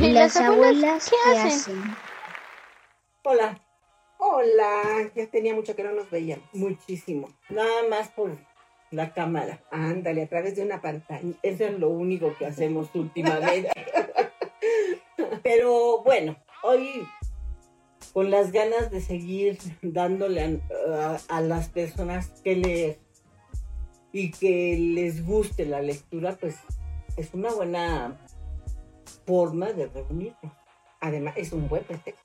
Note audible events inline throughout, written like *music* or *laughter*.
¿Y las abuelas qué hacen? Hola. Hola. Ya tenía mucho que no nos veían. Muchísimo. Nada más por la cámara. Ándale, a través de una pantalla. Eso es lo único que hacemos últimamente. *laughs* Pero bueno, hoy con las ganas de seguir dándole a, las personas que leer y que les guste la lectura, pues es una buena forma de reunirnos. Además, es un buen pretexto.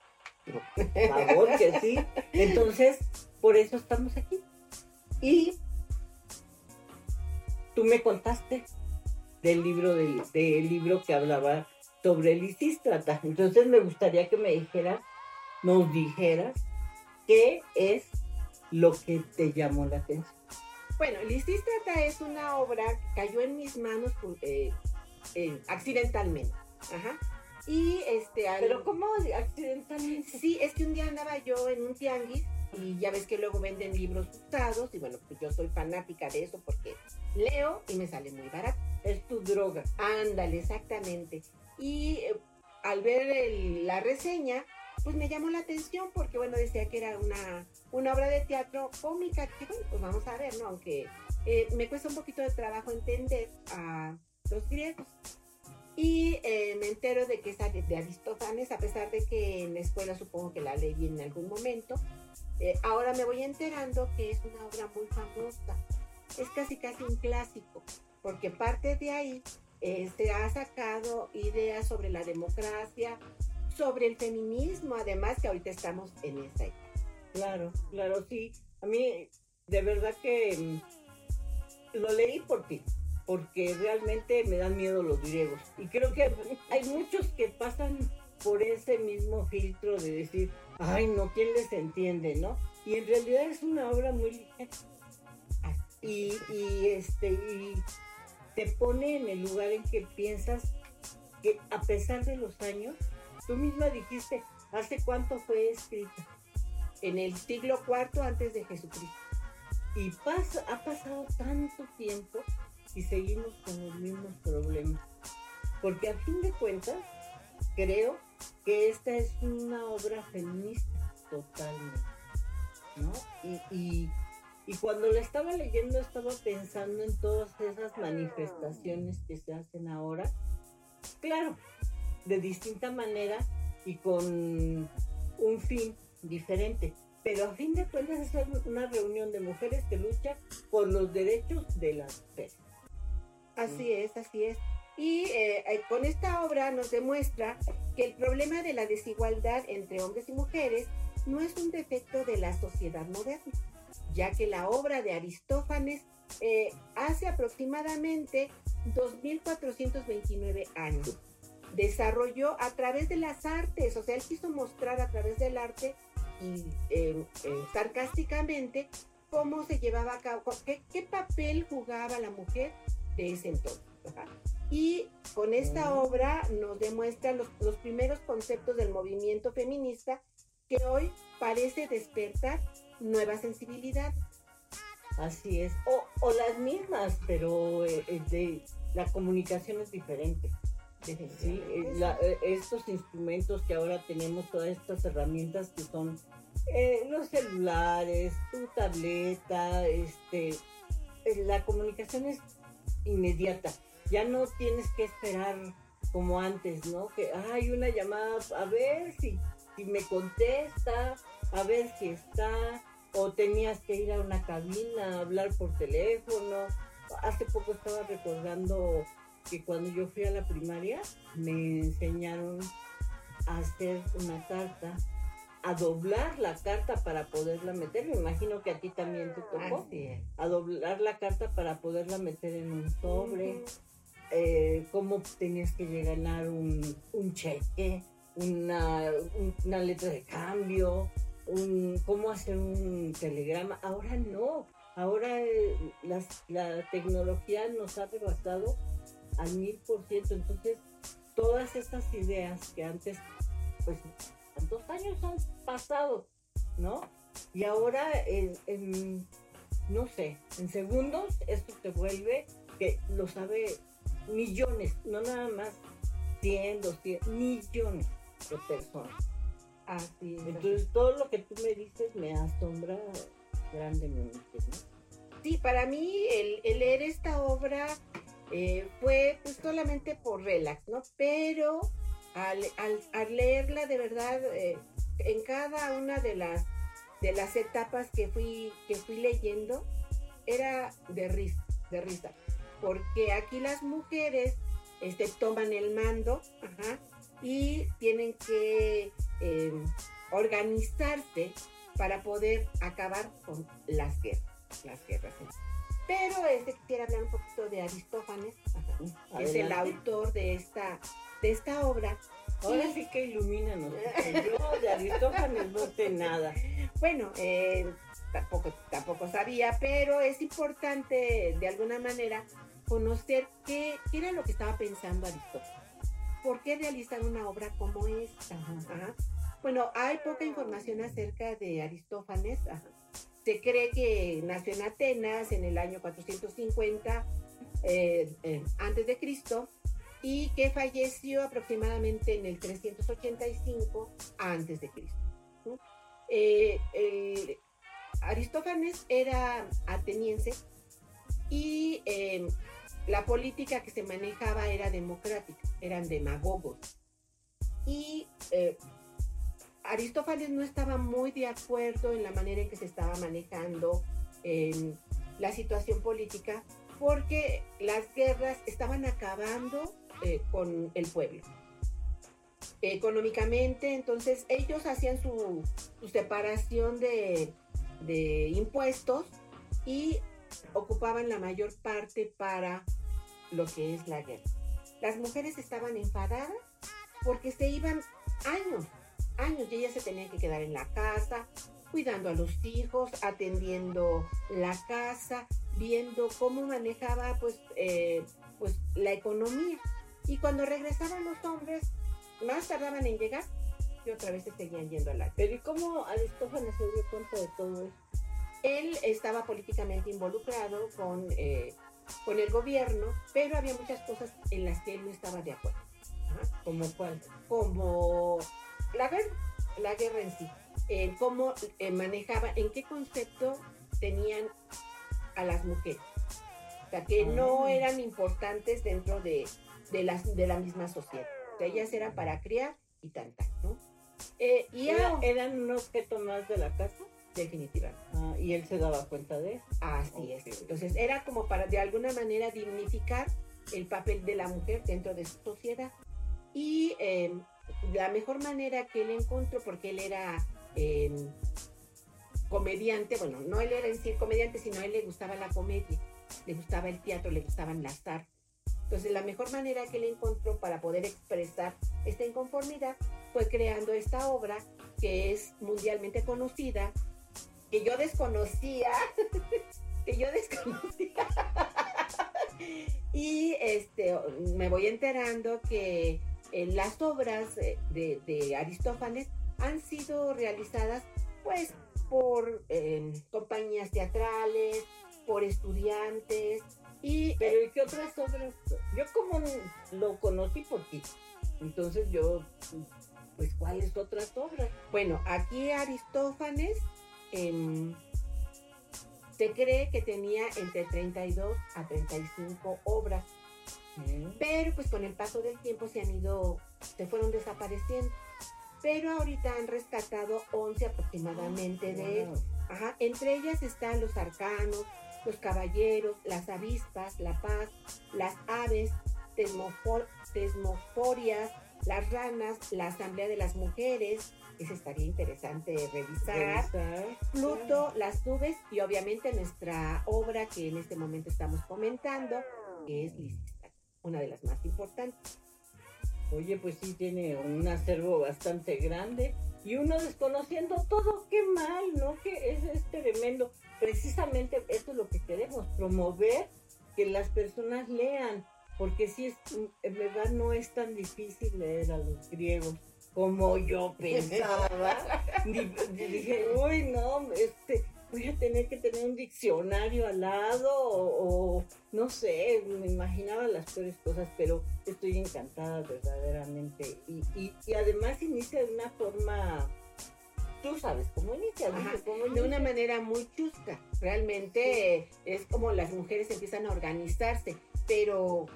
favor que sí. *laughs* Entonces, por eso estamos aquí. Y tú me contaste del libro, del, del libro que hablaba sobre Lisístrata. Entonces me gustaría que me dijeras, nos dijeras, qué es lo que te llamó la atención. Bueno, Lisístrata es una obra que cayó en mis manos eh, eh, accidentalmente. Ajá. Y este. Pero ¿cómo accidentalmente? Sí, es que un día andaba yo en un tianguis y ya ves que luego venden libros usados y bueno, pues yo soy fanática de eso porque leo y me sale muy barato. Es tu droga. Ándale, exactamente. Y eh, al ver la reseña, pues me llamó la atención porque, bueno, decía que era una, una obra de teatro cómica, que bueno, pues vamos a ver, ¿no? Aunque eh, me cuesta un poquito de trabajo entender a los griegos. Y eh, me entero de que es de Aristófanes, a pesar de que en la escuela supongo que la leí en algún momento. ahora me voy enterando que es una obra muy famosa. Es casi casi un clásico, porque parte de ahí se este, ha sacado ideas sobre la democracia, sobre el feminismo, además que ahorita estamos en esa etapa. Claro, claro, sí. A mí, de verdad que mm, lo leí por ti, porque realmente me dan miedo los griegos. Y creo que hay muchos que pasan por ese mismo filtro de decir, ay, no, ¿quién les entiende, no? Y en realidad es una obra muy ligera. Y, y, este, y te pone en el lugar en que piensas que a pesar de los años, tú misma dijiste, ¿hace cuánto fue escrita? En el siglo IV antes de Jesucristo. Y pasa, ha pasado tanto tiempo y seguimos con los mismos problemas. Porque a fin de cuentas, creo que esta es una obra feminista totalmente. ¿no? y y cuando la estaba leyendo estaba pensando en todas esas manifestaciones que se hacen ahora. Claro, de distinta manera y con un fin diferente. Pero a fin de cuentas es una reunión de mujeres que luchan por los derechos de las mujeres. Así es, así es. Y eh, eh, con esta obra nos demuestra que el problema de la desigualdad entre hombres y mujeres no es un defecto de la sociedad moderna, ya que la obra de Aristófanes eh, hace aproximadamente 2.429 años. Desarrolló a través de las artes, o sea, él quiso mostrar a través del arte y sarcásticamente cómo se llevaba a cabo, qué, papel jugaba la mujer de ese entonces. Y con esta mm. obra nos demuestra los, los primeros conceptos del movimiento feminista que hoy parece despertar nueva sensibilidad. Así es, o, las mismas, pero eh, eh, de, la comunicación es diferente. Sí, eh, estos instrumentos que ahora tenemos, todas estas herramientas que son los celulares, tu tableta, este, la comunicación es inmediata. Ya no tienes que esperar como antes, ¿no? Que hay una llamada, a ver si, si me contesta, a ver si está, o tenías que ir a una cabina a hablar por teléfono. Hace poco estaba recordando que cuando yo fui a la primaria me enseñaron a hacer una carta, a doblar la carta para poderla meter. Me imagino que a ti también te tocó. A doblar la carta para poderla meter en un sobre. Eh, cómo tenías que llegar un, un cheque, una, una letra de cambio, un, cómo hacer un telegrama. Ahora no, ahora eh, la tecnología nos ha rebasado al mil por ciento. Entonces, todas estas ideas que antes, pues, tantos años han pasado, ¿no? Y ahora, en, no sé, en segundos, esto te vuelve que lo sabe millones, no nada más 100, 200, millones de personas. Así es. Entonces todo lo que tú me dices me asombra grandemente. ¿no? Sí, para mí el, el leer esta obra eh, fue pues solamente por relax, ¿no? Pero al, al, al leerla de verdad, eh, en cada una de las, de las etapas que fui, que fui leyendo, era de risa, de risa. Porque aquí las mujeres este, toman el mando y tienen que eh, organizarse para poder acabar con las. Las guerras. ¿Sí? Pero este, quisiera hablar un poquito de Aristófanes, que es el autor de esta, de esta obra. Ahora Y- sí que ilumínanos. Yo de Aristófanes no sé nada. Bueno, eh, tampoco, tampoco sabía, pero es importante de alguna manera conocer qué, qué era lo que estaba pensando Aristóteles. ¿Por qué realizar una obra como esta? Ajá. Bueno, hay poca información acerca de Aristófanes. ajá. Se cree que nació en Atenas en el año 450 eh, eh, antes de Cristo y que falleció aproximadamente en el 385 antes de Cristo. Eh, Aristófanes era ateniense y la política que se manejaba era democrática, eran demagogos. Y Aristófanes no estaba muy de acuerdo en la manera en que se estaba manejando eh, la situación política porque las guerras estaban acabando eh, con el pueblo. Económicamente, entonces ellos hacían su, separación de impuestos y ocupaban la mayor parte para lo que es la guerra. Las mujeres estaban enfadadas porque se iban años, años y ellas se tenían que quedar en la casa, cuidando a los hijos, atendiendo la casa, viendo cómo manejaba pues, eh, pues la economía. Y cuando regresaban los hombres, más tardaban en llegar y otra vez se seguían yendo a la Pero ¿y cómo Aristófanes se dio cuenta de todo esto? él estaba políticamente involucrado con, eh, con el gobierno, pero había muchas cosas en las que él no estaba de acuerdo. Ajá. ¿Como cuál? Como la guerra, la guerra en sí, eh, cómo eh, manejaba, en qué concepto tenían a las mujeres. O sea, que no Ah. eran importantes dentro de, de, las, de la misma sociedad. O sea, ellas eran para criar y tan, tan, ¿no? Eh, y ¿Era- ¿Eran un objeto más de la casa? definitivamente. Ah, y él se daba cuenta de eso. Así Ok. es. Entonces era como para de alguna manera dignificar el papel de la mujer dentro de su sociedad. Y eh, la mejor manera que él encontró, porque él era eh, comediante, bueno, no él era en sí comediante, sino él le gustaba la comedia, le gustaba el teatro, le gustaban las artes. Entonces la mejor manera que él encontró para poder expresar esta inconformidad fue creando esta obra que es mundialmente conocida, que yo desconocía, *laughs* que yo desconocía. *laughs* y este, me voy enterando que eh, las obras eh, de, Aristófanes han sido realizadas pues por eh, compañías teatrales, por estudiantes y eh, Pero ¿y qué otras obras? Yo como lo conocí por ti. Entonces yo, pues ¿cuáles otras obras? bueno, aquí Aristófanes em, se cree que tenía entre 32 a 35 obras. Pero pues con el paso del tiempo se han ido, se fueron desapareciendo. Pero ahorita han rescatado 11 aproximadamente de Wow. Ajá, entre ellas están los arcanos, los caballeros, las avispas, la paz, las aves, tesmofor- tesmoforias, las ranas, la asamblea de las mujeres, ese estaría interesante revisar. Revisar. Pluto, las nubes y obviamente nuestra obra que en este momento estamos comentando, que es Lisista, una de las más importantes. Oye, pues sí tiene un acervo bastante grande y uno desconociendo todo, qué mal, ¿no? Que es, es tremendo. Precisamente esto es lo que queremos, promover que las personas lean, porque sí es, en verdad no es tan difícil leer a los griegos como yo *laughs* pensaba. Di- di- dije, uy, no, este, voy a tener que tener un diccionario al lado o, no sé, me imaginaba las peores cosas, pero estoy encantada verdaderamente. Y, y, además inicia de una forma, tú sabes cómo inicia, de una manera muy chusca. Realmente es como las mujeres empiezan a organizarse, pero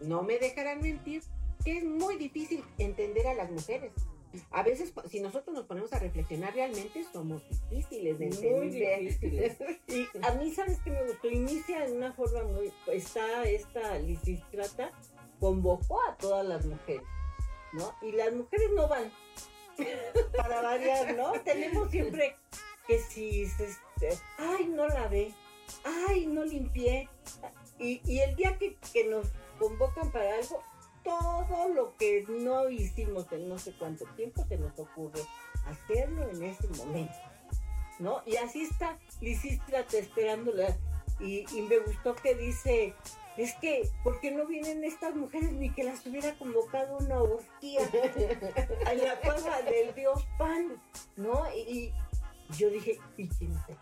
no me dejarán mentir que es muy difícil entender a las mujeres a veces si nosotros nos ponemos a reflexionar realmente somos difíciles de entender. *laughs* Y a mí, ¿sabes qué me gustó? Inicia en una forma muy... Está esta lisístrata, convocó a todas las mujeres, ¿no? Y las mujeres no van, *laughs* para variar, ¿no? Tenemos siempre que si, este, ay, no la ve, ay, no limpié. Y, y el día que, que nos convocan para algo, todo lo que no hicimos en no sé cuánto tiempo se nos ocurre hacerlo en ese momento, ¿no? Y así está Lisístrata esperándola y, y me gustó que dice, es que, ¿por qué no vienen estas mujeres ni que las hubiera convocado una orgía *laughs* a la cueva del dios Pan, ¿no? Y, yo dije, ¿y quién se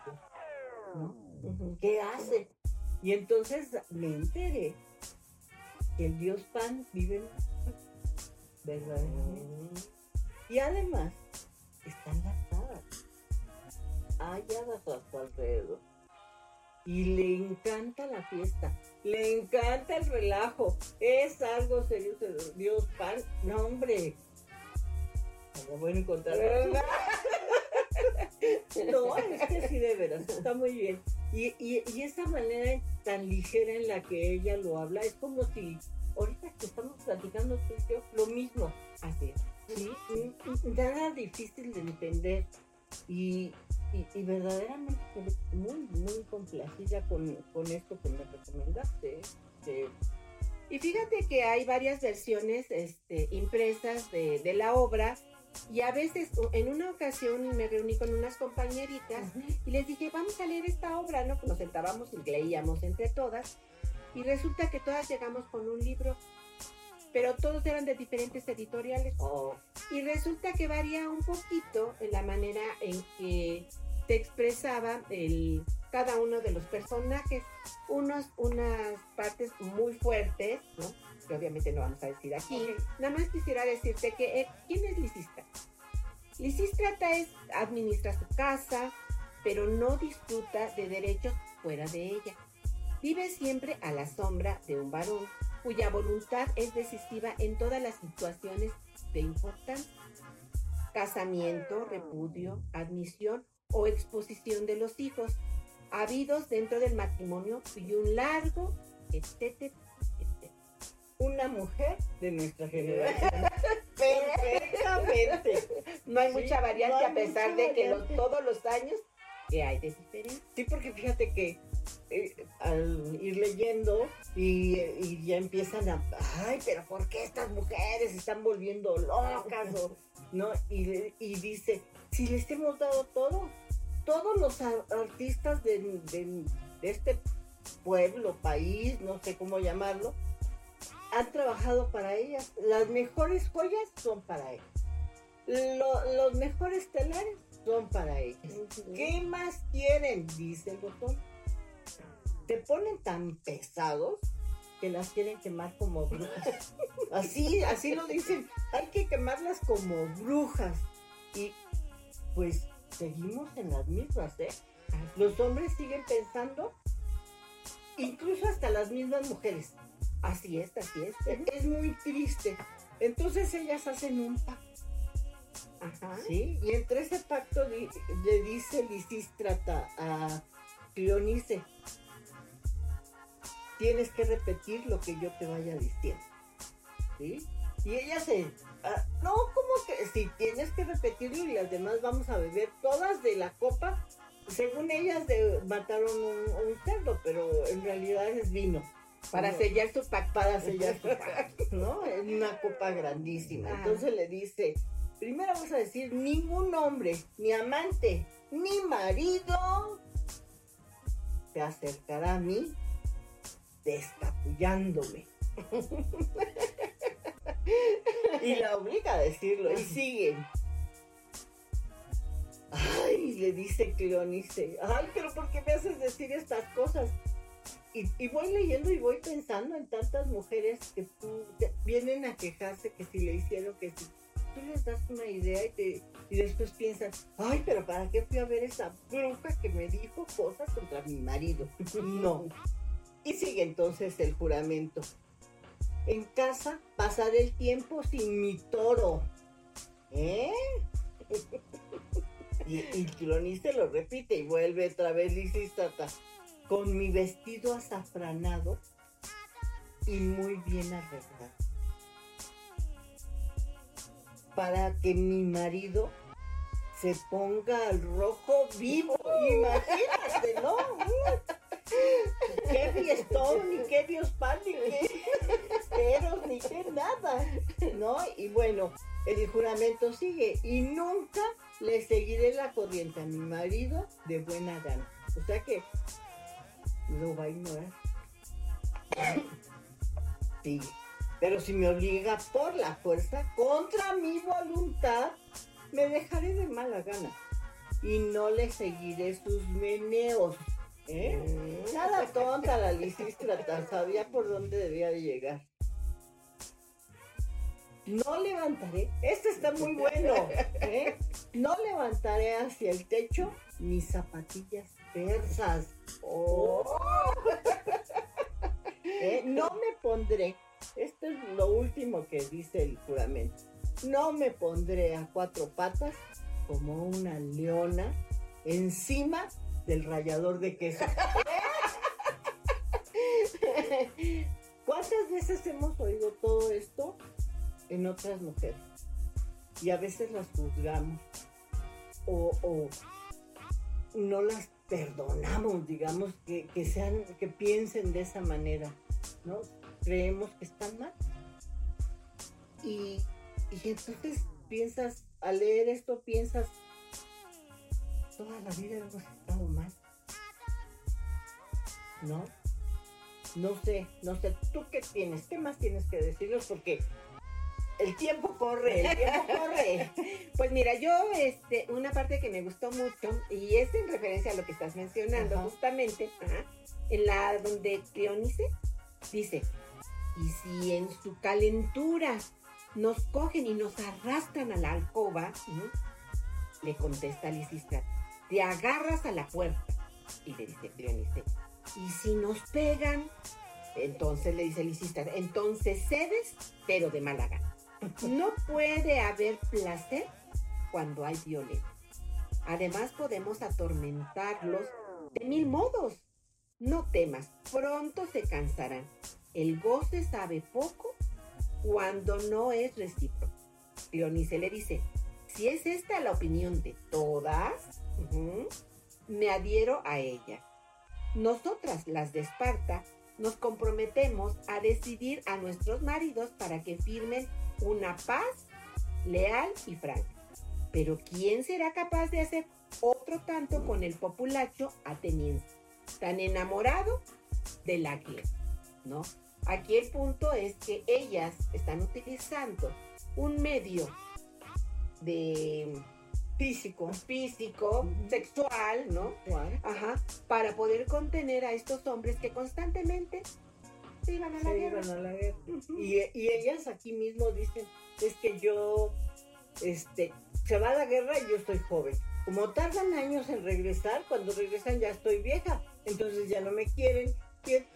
¿No? ¿Qué hace? Y entonces me enteré el dios Pan vive en ¿verdad? Y además están las hadas. Hay hadas a su alrededor. Y le encanta la fiesta, le encanta el relajo. Es algo serio, Dios Pan. No, hombre. No voy a encontrar. *laughs* no, es que sí, de veras, está muy bien. Y, y, esa manera tan ligera en la que ella lo habla es como si ahorita que estamos platicando tú y yo, lo mismo. Así es. ¿sí? Nada difícil de entender. Y, y, verdaderamente muy, muy complacida con, con, esto que me recomendaste. Y fíjate que hay varias versiones este, impresas de, de la obra y a veces, en una ocasión me reuní con unas compañeritas y les dije, vamos a leer esta obra, ¿no? Nos sentábamos y leíamos entre todas. Y resulta que todas llegamos con un libro, pero todos eran de diferentes editoriales. Oh. Y resulta que varía un poquito en la manera en que se expresaba el, cada uno de los personajes. Unos, unas partes muy fuertes, ¿no? que obviamente no vamos a decir aquí. Nada más quisiera decirte que, eh, ¿quién es Lisístrata? Lisístrata es, administra su casa, pero no disfruta de derechos fuera de ella. Vive siempre a la sombra de un varón cuya voluntad es decisiva en todas las situaciones de importancia. Casamiento, repudio, admisión o exposición de los hijos, habidos dentro del matrimonio y un largo, etcétera, una mujer de nuestra *laughs* generación. Perfectamente. No hay mucha variante a pesar de que todos los años que hay de diferencia. Sí, porque fíjate que eh, al ir leyendo y, ya empiezan a, ay, pero ¿por qué estas mujeres se están volviendo locas? ¿no? Y, y, dice, si les hemos dado todo, todos los artistas de, de este pueblo, país, no sé cómo llamarlo, han trabajado para ellas. Las mejores joyas son para ellas. los mejores telares son para ellas. ¿Qué más quieren? Dice el botón. Te ponen tan pesados que las quieren quemar como brujas. *laughs* Así, así lo dicen. Hay que quemarlas como brujas. Y pues seguimos en las mismas, ¿eh? Los hombres siguen pensando, incluso hasta las mismas mujeres Así es, así es. Es muy triste. Entonces ellas hacen un pacto. Ajá. ¿Sí? Y entre ese pacto le dice Lisístrata a Cleonice, tienes que repetir lo que yo te vaya diciendo. ¿Sí? Y ella se... Ah, no, como que si tienes que repetirlo y las demás vamos a beber todas de la copa. Según ellas mataron un, un cerdo, pero en realidad es vino. Para sellar su pacto. Para sellar su pacto, ¿no? En una copa grandísima. Entonces le dice, primero vamos a decir, ningún hombre, ni amante, ni marido se acercará a mí descapullándome. *laughs* *laughs* y la obliga a decirlo. Y sigue. Ay, le dice Cleonice, ay, pero ¿por qué me haces decir estas cosas? Y, voy leyendo y voy pensando en tantas mujeres que vienen a quejarse que si le hicieron que si tú les das una idea y, te, y después piensas, ay, pero ¿para qué fui a ver esa bruja que me dijo cosas contra mi marido? *laughs* No. Y sigue entonces el juramento. En casa, pasar el tiempo sin mi toro. ¿Eh? *laughs* y, y lo repite y vuelve otra vez Lisístrata con mi vestido azafranado y muy bien arreglado. Para que mi marido se ponga al rojo vivo. Imagínate, ¿no? Qué fiestón, ni qué Dios ni qué peros, ni qué nada, ¿no? Y bueno, el juramento sigue y nunca le seguiré la corriente a mi marido de buena gana. O sea que lo va a ignorar. Sí, pero si me obliga por la fuerza, contra mi voluntad, me dejaré de mala gana y no le seguiré sus meneos. ¿Eh? Nada tonta la lisístrata, sabía por dónde debía de llegar. No levantaré, este está muy bueno, ¿eh? no levantaré hacia el techo mis zapatillas persas. Oh. *laughs* Eh, no me pondré, esto es lo último que dice el juramento, no me pondré a cuatro patas como una leona encima del rallador de queso. *laughs* ¿Cuántas veces hemos oído todo esto en otras mujeres? Y a veces las juzgamos o, o no las perdonamos, digamos, que, sean, que piensen de esa manera, ¿no? Creemos que están mal. Y, y entonces piensas, al leer esto, piensas, toda la vida hemos estado mal. ¿No? No sé, no sé, ¿tú qué tienes? ¿Qué más tienes que decirnos? Porque el tiempo corre, el tiempo corre. *laughs* Pues mira, yo, este, una parte que me gustó mucho, y es en referencia a lo que estás mencionando, justamente, en la donde Cleonice dice, y si en su calentura nos cogen y nos arrastran a la alcoba, le contesta Lisistra, te agarras a la puerta. Y le dice Cleonice, y si nos pegan, entonces le dice Lisistra, entonces cedes, pero de mala gana. No puede haber placer cuando hay violencia. Además podemos atormentarlos de mil modos. No temas, pronto se cansarán. El goce sabe poco cuando no es recíproco. Dionice le dice, si es esta la opinión de todas, me adhiero a ella. Nosotras, las de Esparta, nos comprometemos a decidir a nuestros maridos para que firmen una paz leal y franca. Pero ¿quién será capaz de hacer otro tanto con el populacho ateniense, tan enamorado de la guerra? ¿No? Aquí el punto es que ellas están utilizando un medio de físico, físico, sexual, ¿no? Ajá, para poder contener a estos hombres que constantemente se iban a la guerra. y, ellas aquí mismo dicen, es que yo, este, se va a la guerra y yo estoy joven. Como tardan años en regresar, cuando regresan ya estoy vieja, entonces ya no me quieren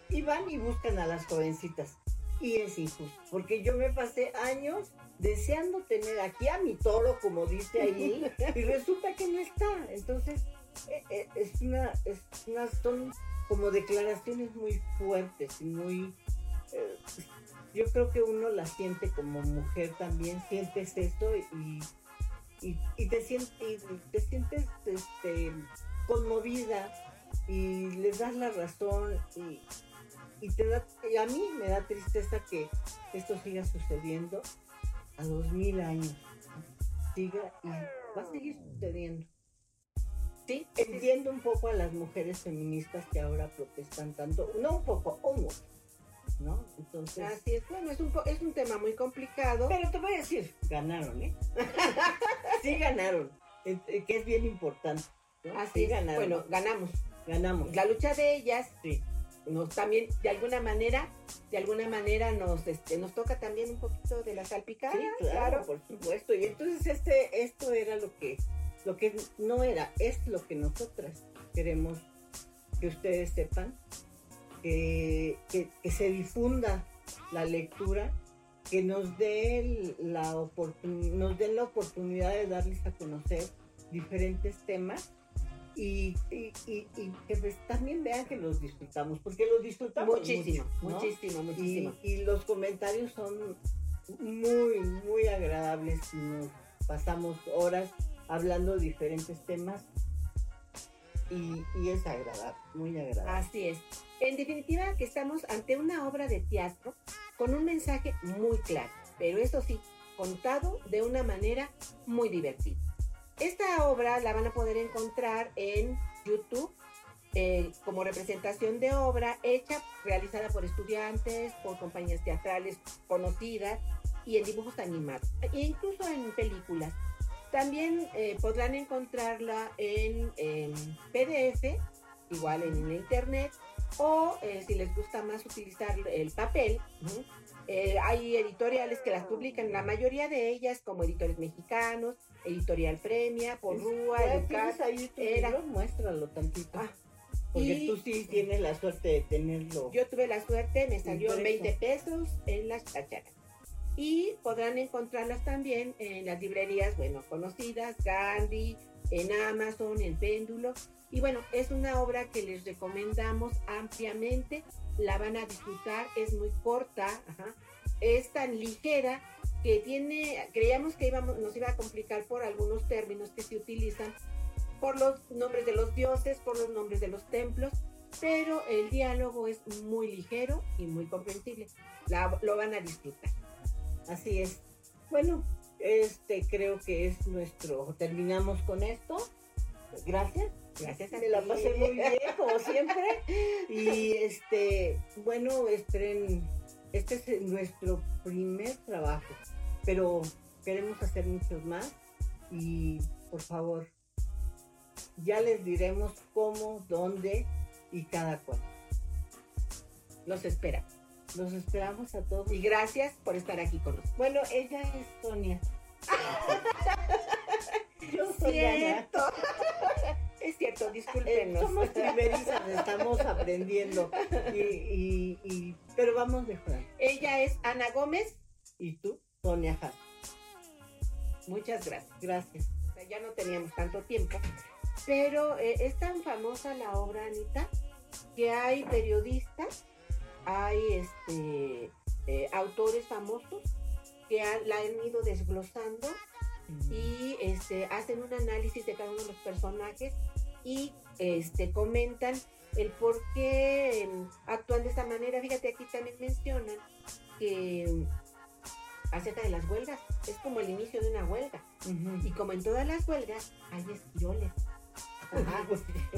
y, van y buscan a las jovencitas. Y es injusto, porque yo me pasé años deseando tener aquí a mi toro, como dice ahí, y resulta que no está. Entonces, eh, eh, es una, es una, son como declaraciones muy fuertes y muy... Eh, yo creo que uno la siente como mujer también, sientes esto y, y, te, sientes, te sientes este, conmovida y les das la razón y, y te da, y a mí me da tristeza que esto siga sucediendo a dos mil años. Siga y va a seguir sucediendo. Sí, entiendo un poco a las mujeres feministas que ahora protestan tanto, no un poco, un ¿no? Entonces. Así es, bueno, es un, es un tema muy complicado. Pero te voy a decir, ganaron, ¿eh? *laughs* sí ganaron, que es bien importante. Así es. Bueno, ganamos. Ganamos. La lucha de ellas sí. Nos también, de alguna manera, de alguna manera nos, este, nos toca también un poquito de la salpicada. Sí, claro, por supuesto. Y entonces este, esto era lo que, lo que no era, es lo que nosotras queremos que ustedes sepan, que, que se difunda la lectura que nos dé la nos den la oportunidad de darles a conocer diferentes temas y, y, que pues también vean que los disfrutamos, porque los disfrutamos muchísimo, muchísimo, muchísimo. Y, los comentarios son muy, muy agradables. Nos pasamos horas hablando de diferentes temas y, y es agradable, muy agradable. Así es. En definitiva, que estamos ante una obra de teatro con un mensaje muy claro, pero eso sí, contado de una manera muy divertida. Esta obra la van a poder encontrar en YouTube eh, como representación de obra hecha, realizada por estudiantes, por compañías teatrales conocidas y en dibujos animados, e incluso en películas. También eh, podrán encontrarla en, PDF, igual en internet, o eh, si les gusta más utilizar el papel, eh, hay editoriales que las publican, la mayoría de ellas como editores mexicanos, Editorial Premia, por Rúa, Educar. ahí era... muéstralo tantito. Ah, porque tú sí tienes la suerte de tenerlo. Yo tuve la suerte, me salió 20 pesos en las chacharas. Y podrán encontrarlas también en las librerías, bueno, conocidas, Gandhi, en Amazon, en Péndulo. Y bueno, es una obra que les recomendamos ampliamente. La van a disfrutar, es muy corta, es tan ligera que tiene, creíamos que íbamos, nos iba a complicar por algunos términos que se utilizan, por los nombres de los dioses, por los nombres de los templos, pero el diálogo es muy ligero y muy comprensible. lo van a disfrutar. Así es. Bueno, este creo que es nuestro. Terminamos con esto. Gracias. Gracias Me la pasé muy bien, como siempre. Y este, bueno, este, este es nuestro primer trabajo, pero queremos hacer muchos más y por favor, ya les diremos cómo, dónde y cada cual. Los espera. Los esperamos a todos. Y gracias por estar aquí con nosotros. Bueno, ella es Sonia. Cierto. Es cierto, discúlpenos. Eh, somos primerizas, estamos aprendiendo. Y, pero vamos mejor. Ella es Ana Gómez. Y tú, Sonia. Muchas gracias. Gracias. ya no teníamos tanto tiempo. Pero eh, es tan famosa la obra, Anita, que hay periodistas hay este, eh, autores famosos que la han ido desglosando y este, hacen un análisis de cada uno de los personajes y este, comentan el por qué em, actúan de esta manera. Fíjate, aquí también mencionan que em, acerca de las huelgas, es como el inicio de una huelga. Y como en todas las huelgas, hay esquioles.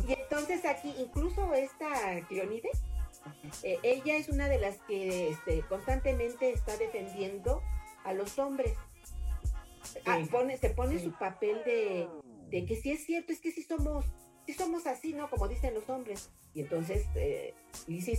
y entonces aquí, incluso esta Cleonides, eh, ella es una de las que este, constantemente está defendiendo a los hombres. Ah, se pone su papel de, que si es cierto, es que si somos, si somos así, ¿no? Como dicen los hombres. Y entonces eh,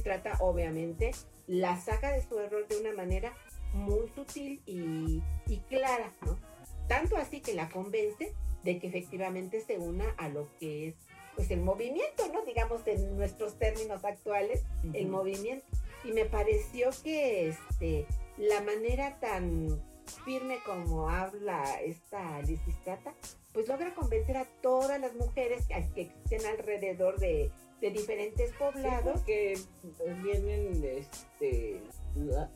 trata, obviamente, la saca de su error de una manera muy sutil y, y clara, ¿no? Tanto así que la convence de que efectivamente se una a lo que es pues el movimiento, ¿no? Digamos en nuestros términos actuales, el movimiento. Y me pareció que este, la manera tan firme como habla esta licistrata, pues logra convencer a todas las mujeres que, existen alrededor de, diferentes poblados. que vienen este,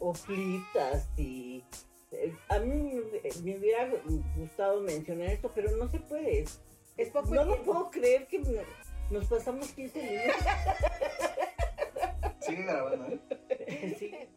oflitas y eh, a mí me hubiera gustado mencionar esto, pero no se puede no lo puedo creer que nos pasamos 15 minutos. *laughs* Sigue grabando, ¿eh? *laughs* Sigue.